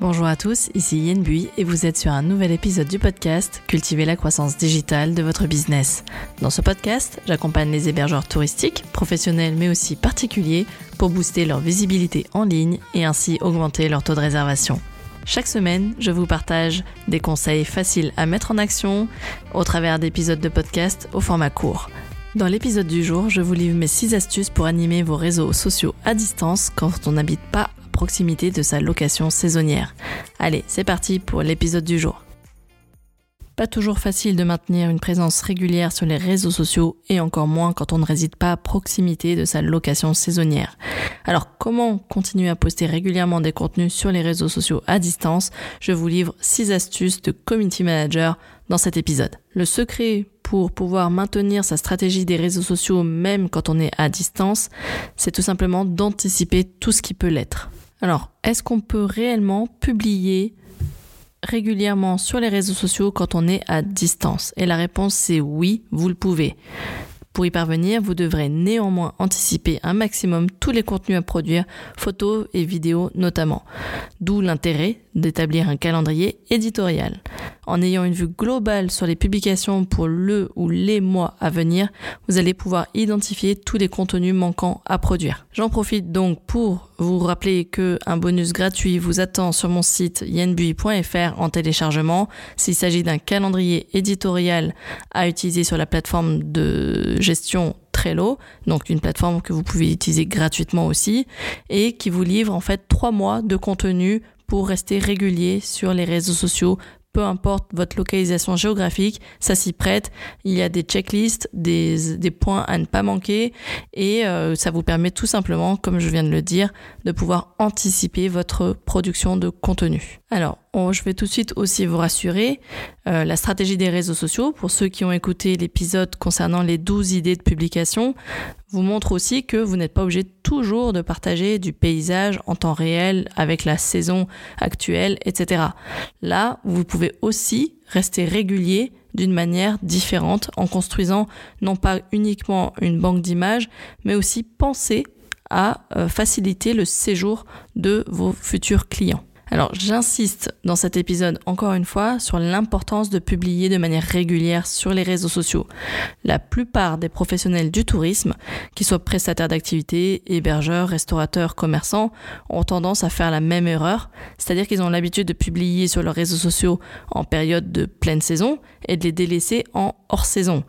Bonjour à tous, ici Yen Bui et vous êtes sur un nouvel épisode du podcast Cultiver la croissance digitale de votre business. Dans ce podcast, j'accompagne les hébergeurs touristiques, professionnels mais aussi particuliers pour booster leur visibilité en ligne et ainsi augmenter leur taux de réservation. Chaque semaine, je vous partage des conseils faciles à mettre en action au travers d'épisodes de podcast au format court. Dans l'épisode du jour, je vous livre mes 6 astuces pour animer vos réseaux sociaux à distance quand on n'habite pas de sa location saisonnière. Allez, c'est parti pour l'épisode du jour. Pas toujours facile de maintenir une présence régulière sur les réseaux sociaux et encore moins quand on ne réside pas à proximité de sa location saisonnière. Alors comment continuer à poster régulièrement des contenus sur les réseaux sociaux à distance? Je vous livre 6 astuces de community manager dans cet épisode. Le secret pour pouvoir maintenir sa stratégie des réseaux sociaux même quand on est à distance, c'est tout simplement d'anticiper tout ce qui peut l'être. Alors, est-ce qu'on peut réellement publier régulièrement sur les réseaux sociaux quand on est à distance? Et la réponse c'est oui, vous le pouvez. Pour y parvenir, vous devrez néanmoins anticiper un maximum tous les contenus à produire, photos et vidéos notamment. D'où l'intérêt d'établir un calendrier éditorial. En ayant une vue globale sur les publications pour le ou les mois à venir, vous allez pouvoir identifier tous les contenus manquants à produire. J'en profite donc pour vous rappeler que un bonus gratuit vous attend sur mon site yenbui.fr en téléchargement s'il s'agit d'un calendrier éditorial à utiliser sur la plateforme de gestion Trello, donc une plateforme que vous pouvez utiliser gratuitement aussi, et qui vous livre en fait trois mois de contenu pour rester régulier sur les réseaux sociaux peu importe votre localisation géographique, ça s'y prête. Il y a des checklists, des, points à ne pas manquer et euh, ça vous permet tout simplement, comme je viens de le dire, de pouvoir anticiper votre production de contenu. Alors, je vais tout de suite aussi vous rassurer, euh, la stratégie des réseaux sociaux, pour ceux qui ont écouté l'épisode concernant les 12 idées de publication, vous montre aussi que vous n'êtes pas obligé toujours de partager du paysage en temps réel avec la saison actuelle, etc. Là, vous pouvez aussi rester régulier d'une manière différente en construisant non pas uniquement une banque d'images, mais aussi penser à euh, faciliter le séjour de vos futurs clients. Alors j'insiste dans cet épisode encore une fois sur l'importance de publier de manière régulière sur les réseaux sociaux. La plupart des professionnels du tourisme, qu'ils soient prestataires d'activités, hébergeurs, restaurateurs, commerçants, ont tendance à faire la même erreur, c'est-à-dire qu'ils ont l'habitude de publier sur leurs réseaux sociaux en période de pleine saison et de les délaisser en hors saison.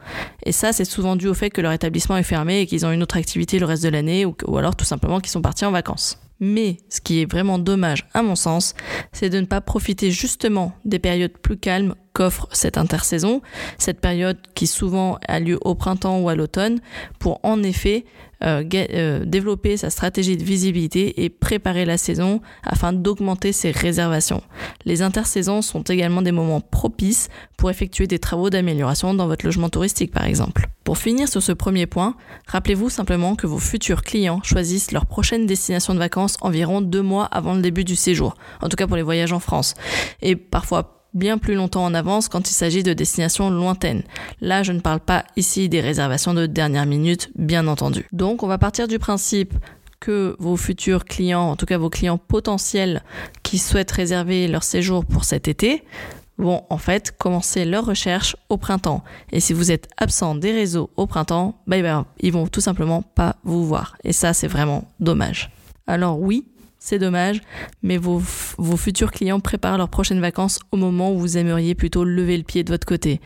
Et ça, c'est souvent dû au fait que leur établissement est fermé et qu'ils ont une autre activité le reste de l'année ou, ou alors tout simplement qu'ils sont partis en vacances. Mais ce qui est vraiment dommage à mon sens, c'est de ne pas profiter justement des périodes plus calmes qu'offre cette intersaison, cette période qui souvent a lieu au printemps ou à l'automne, pour en effet euh, euh, développer sa stratégie de visibilité et préparer la saison afin d'augmenter ses réservations. Les intersaisons sont également des moments propices pour effectuer des travaux d'amélioration dans votre logement touristique par exemple. Pour finir sur ce premier point, rappelez-vous simplement que vos futurs clients choisissent leur prochaine destination de vacances environ deux mois avant le début du séjour, en tout cas pour les voyages en France, et parfois bien plus longtemps en avance quand il s'agit de destinations lointaines. Là, je ne parle pas ici des réservations de dernière minute, bien entendu. Donc, on va partir du principe que vos futurs clients, en tout cas vos clients potentiels qui souhaitent réserver leur séjour pour cet été, vont en fait commencer leur recherche au printemps. Et si vous êtes absent des réseaux au printemps, bah, ben, ils vont tout simplement pas vous voir. Et ça, c'est vraiment dommage. Alors oui, c'est dommage, mais vos, futurs clients préparent leurs prochaines vacances au moment où vous aimeriez plutôt lever le pied de votre côté.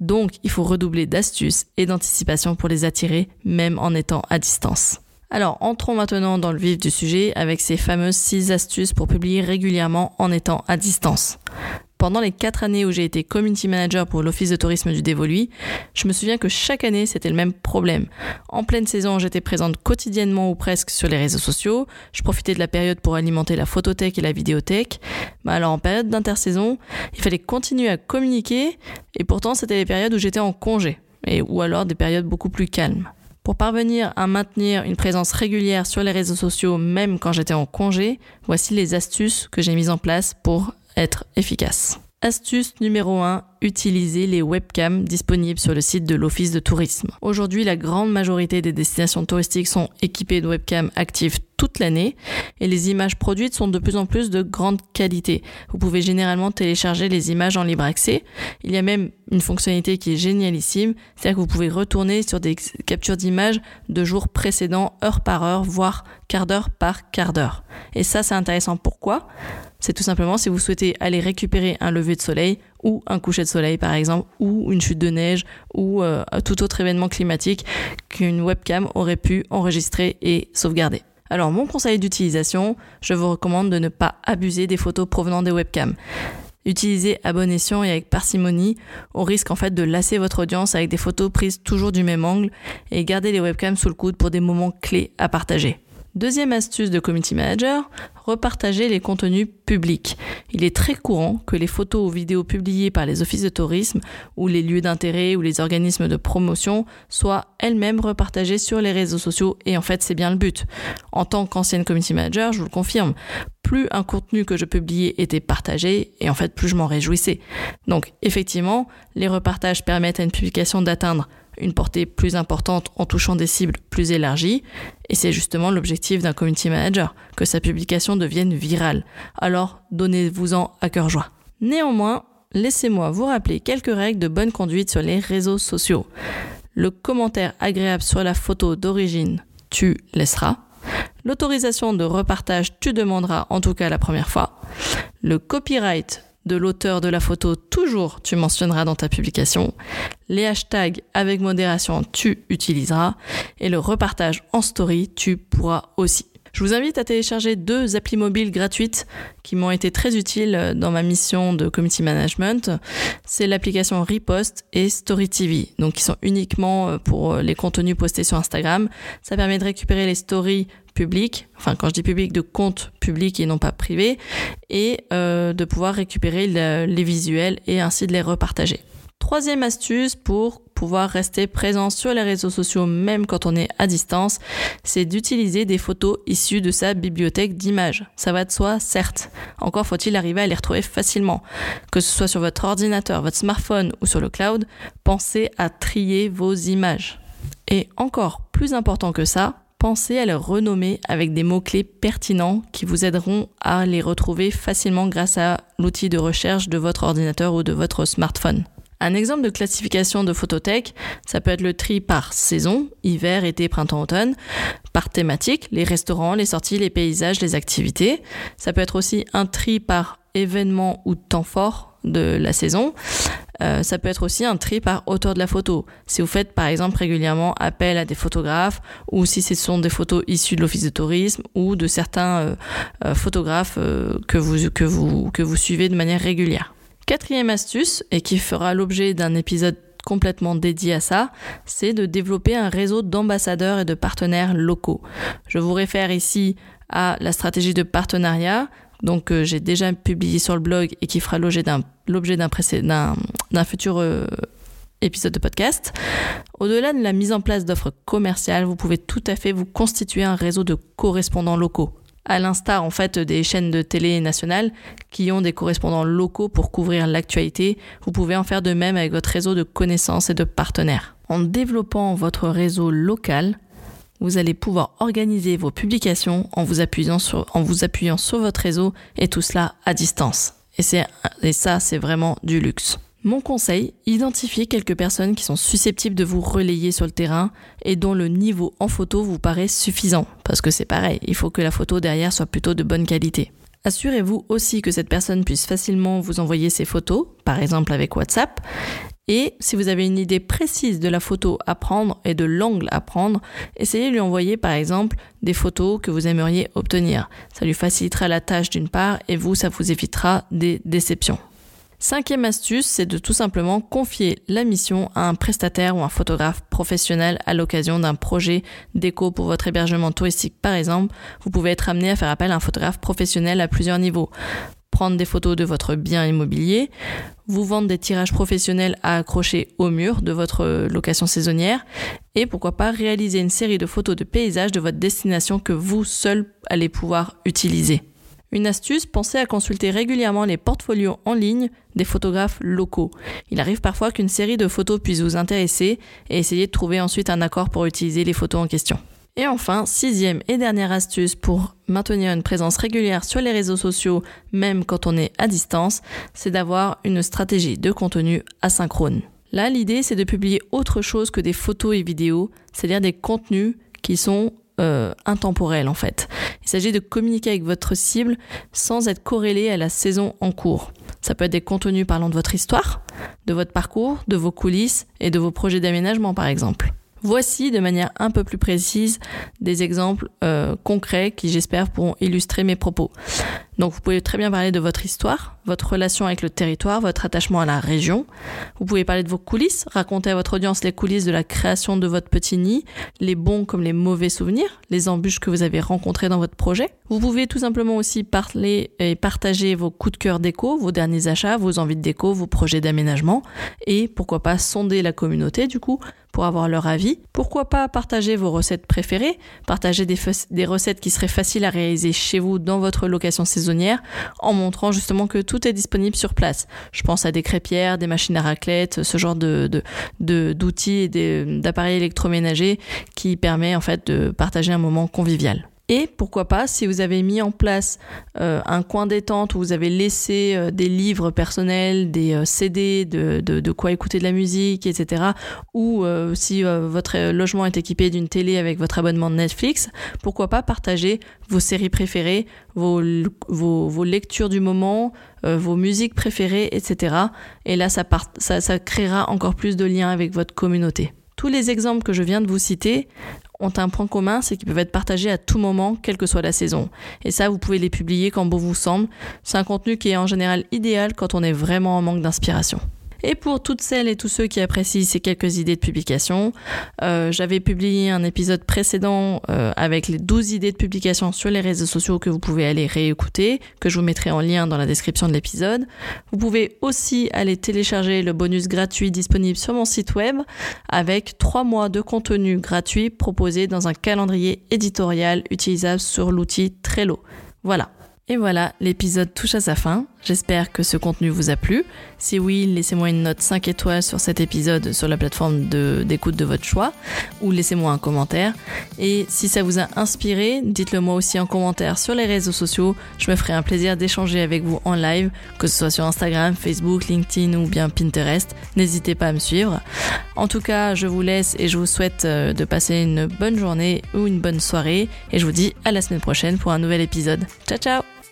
Donc, il faut redoubler d'astuces et d'anticipation pour les attirer, même en étant à distance. Alors, entrons maintenant dans le vif du sujet avec ces fameuses 6 astuces pour publier régulièrement en étant à distance. Pendant les quatre années où j'ai été community manager pour l'office de tourisme du Dévoluy, je me souviens que chaque année c'était le même problème. En pleine saison, j'étais présente quotidiennement ou presque sur les réseaux sociaux. Je profitais de la période pour alimenter la photothèque et la vidéothèque. Mais alors en période d'intersaison, il fallait continuer à communiquer et pourtant c'était les périodes où j'étais en congé et ou alors des périodes beaucoup plus calmes. Pour parvenir à maintenir une présence régulière sur les réseaux sociaux même quand j'étais en congé, voici les astuces que j'ai mises en place pour être efficace. Astuce numéro 1, utiliser les webcams disponibles sur le site de l'Office de tourisme. Aujourd'hui, la grande majorité des destinations touristiques sont équipées de webcams actives l'année et les images produites sont de plus en plus de grande qualité. Vous pouvez généralement télécharger les images en libre accès. Il y a même une fonctionnalité qui est génialissime, c'est-à-dire que vous pouvez retourner sur des captures d'images de jours précédents, heure par heure, voire quart d'heure par quart d'heure. Et ça, c'est intéressant. Pourquoi? C'est tout simplement si vous souhaitez aller récupérer un lever de soleil ou un coucher de soleil, par exemple, ou une chute de neige, ou euh, tout autre événement climatique qu'une webcam aurait pu enregistrer et sauvegarder. Alors mon conseil d'utilisation, je vous recommande de ne pas abuser des photos provenant des webcams. Utilisez à bon escient et avec parcimonie, au risque en fait de lasser votre audience avec des photos prises toujours du même angle et gardez les webcams sous le coude pour des moments clés à partager. Deuxième astuce de Community Manager, repartager les contenus publics. Il est très courant que les photos ou vidéos publiées par les offices de tourisme ou les lieux d'intérêt ou les organismes de promotion soient elles-mêmes repartagées sur les réseaux sociaux et en fait c'est bien le but. En tant qu'ancienne Community Manager, je vous le confirme, plus un contenu que je publiais était partagé et en fait plus je m'en réjouissais. Donc effectivement, les repartages permettent à une publication d'atteindre une portée plus importante en touchant des cibles plus élargies. Et c'est justement l'objectif d'un community manager, que sa publication devienne virale. Alors donnez-vous-en à cœur joie. Néanmoins, laissez-moi vous rappeler quelques règles de bonne conduite sur les réseaux sociaux. Le commentaire agréable sur la photo d'origine, tu laisseras. L'autorisation de repartage, tu demanderas en tout cas la première fois. Le copyright, de l'auteur de la photo, toujours tu mentionneras dans ta publication. Les hashtags avec modération, tu utiliseras. Et le repartage en story, tu pourras aussi. Je vous invite à télécharger deux applis mobiles gratuites qui m'ont été très utiles dans ma mission de community management. C'est l'application Repost et Story TV, donc qui sont uniquement pour les contenus postés sur Instagram. Ça permet de récupérer les stories public, enfin quand je dis public, de compte public et non pas privé, et euh, de pouvoir récupérer les visuels et ainsi de les repartager. Troisième astuce pour pouvoir rester présent sur les réseaux sociaux même quand on est à distance, c'est d'utiliser des photos issues de sa bibliothèque d'images. Ça va de soi, certes. Encore faut-il arriver à les retrouver facilement. Que ce soit sur votre ordinateur, votre smartphone ou sur le cloud, pensez à trier vos images. Et encore plus important que ça, pensez à les renommer avec des mots-clés pertinents qui vous aideront à les retrouver facilement grâce à l'outil de recherche de votre ordinateur ou de votre smartphone. Un exemple de classification de photothèque, ça peut être le tri par saison, hiver, été, printemps, automne, par thématique, les restaurants, les sorties, les paysages, les activités. Ça peut être aussi un tri par événement ou temps fort de la saison. Euh, ça peut être aussi un tri par auteur de la photo. Si vous faites par exemple régulièrement appel à des photographes ou si ce sont des photos issues de l'office de tourisme ou de certains euh, euh, photographes que, vous, que, vous, que vous suivez de manière régulière. Quatrième astuce, et qui fera l'objet d'un épisode complètement dédié à ça, c'est de développer un réseau d'ambassadeurs et de partenaires locaux. Je vous réfère ici à la stratégie de partenariat donc euh, j'ai déjà publié sur le blog et qui fera l'objet d'un, futur euh, épisode de podcast. Au-delà de la mise en place d'offres commerciales, vous pouvez tout à fait vous constituer un réseau de correspondants locaux. À l'instar en fait des chaînes de télé nationales qui ont des correspondants locaux pour couvrir l'actualité, vous pouvez en faire de même avec votre réseau de connaissances et de partenaires. En développant votre réseau local, vous allez pouvoir organiser vos publications en vous appuyant sur, en vous appuyant sur votre réseau et tout cela à distance. Et, et ça, c'est vraiment du luxe. Mon conseil, identifiez quelques personnes qui sont susceptibles de vous relayer sur le terrain et dont le niveau en photo vous paraît suffisant. Parce que c'est pareil, il faut que la photo derrière soit plutôt de bonne qualité. Assurez-vous aussi que cette personne puisse facilement vous envoyer ses photos, par exemple avec WhatsApp, et si vous avez une idée précise de la photo à prendre et de l'angle à prendre, essayez de lui envoyer par exemple des photos que vous aimeriez obtenir. Ça lui facilitera la tâche d'une part et vous, ça vous évitera des déceptions. Cinquième astuce, c'est de tout simplement confier la mission à un prestataire ou un photographe professionnel à l'occasion d'un projet déco pour votre hébergement touristique par exemple. Vous pouvez être amené à faire appel à un photographe professionnel à plusieurs niveaux prendre des photos de votre bien immobilier, vous vendre des tirages professionnels à accrocher au mur de votre location saisonnière et pourquoi pas réaliser une série de photos de paysages de votre destination que vous seul allez pouvoir utiliser. Une astuce, pensez à consulter régulièrement les portfolios en ligne des photographes locaux. Il arrive parfois qu'une série de photos puisse vous intéresser et essayez de trouver ensuite un accord pour utiliser les photos en question. Et enfin, sixième et dernière astuce pour maintenir une présence régulière sur les réseaux sociaux, même quand on est à distance, c'est d'avoir une stratégie de contenu asynchrone. Là, l'idée, c'est de publier autre chose que des photos et vidéos, c'est-à-dire des contenus qui sont euh, intemporels en fait. Il s'agit de communiquer avec votre cible sans être corrélé à la saison en cours. Ça peut être des contenus parlant de votre histoire, de votre parcours, de vos coulisses et de vos projets d'aménagement par exemple. Voici de manière un peu plus précise des exemples euh, concrets qui j'espère pourront illustrer mes propos. Donc vous pouvez très bien parler de votre histoire, votre relation avec le territoire, votre attachement à la région. Vous pouvez parler de vos coulisses, raconter à votre audience les coulisses de la création de votre petit nid, les bons comme les mauvais souvenirs, les embûches que vous avez rencontrées dans votre projet. Vous pouvez tout simplement aussi parler et partager vos coups de cœur déco, vos derniers achats, vos envies de déco, vos projets d'aménagement et pourquoi pas sonder la communauté du coup pour avoir leur avis. Pourquoi pas partager vos recettes préférées, partager des, des recettes qui seraient faciles à réaliser chez vous dans votre location saisonnière en montrant justement que tout est disponible sur place. Je pense à des crêpières, des machines à raclette, ce genre de, d'outils et d'appareils électroménagers qui permet en fait de partager un moment convivial. Et pourquoi pas, si vous avez mis en place euh, un coin détente où vous avez laissé euh, des livres personnels, des euh, CD, de, quoi écouter de la musique, etc. Ou si votre logement est équipé d'une télé avec votre abonnement de Netflix, pourquoi pas partager vos séries préférées, vos, lectures du moment, vos musiques préférées, etc. Et là, ça créera encore plus de liens avec votre communauté. Tous les exemples que je viens de vous citer ont un point commun, c'est qu'ils peuvent être partagés à tout moment, quelle que soit la saison. Et ça, vous pouvez les publier quand bon vous semble. C'est un contenu qui est en général idéal quand on est vraiment en manque d'inspiration. Et pour toutes celles et tous ceux qui apprécient ces quelques idées de publication, euh, j'avais publié un épisode précédent euh, avec les 12 idées de publication sur les réseaux sociaux que vous pouvez aller réécouter, que je vous mettrai en lien dans la description de l'épisode. Vous pouvez aussi aller télécharger le bonus gratuit disponible sur mon site web avec 3 mois de contenu gratuit proposé dans un calendrier éditorial utilisable sur l'outil Trello. Voilà. Et voilà, l'épisode touche à sa fin. J'espère que ce contenu vous a plu. Si oui, laissez-moi une note 5 étoiles sur cet épisode sur la plateforme d'écoute de, votre choix ou laissez-moi un commentaire. Et si ça vous a inspiré, dites-le moi aussi en commentaire sur les réseaux sociaux. Je me ferai un plaisir d'échanger avec vous en live, que ce soit sur Instagram, Facebook, LinkedIn ou bien Pinterest. N'hésitez pas à me suivre. En tout cas, je vous laisse et je vous souhaite euh, de passer une bonne journée ou une bonne soirée. Et je vous dis à la semaine prochaine pour un nouvel épisode. Ciao ciao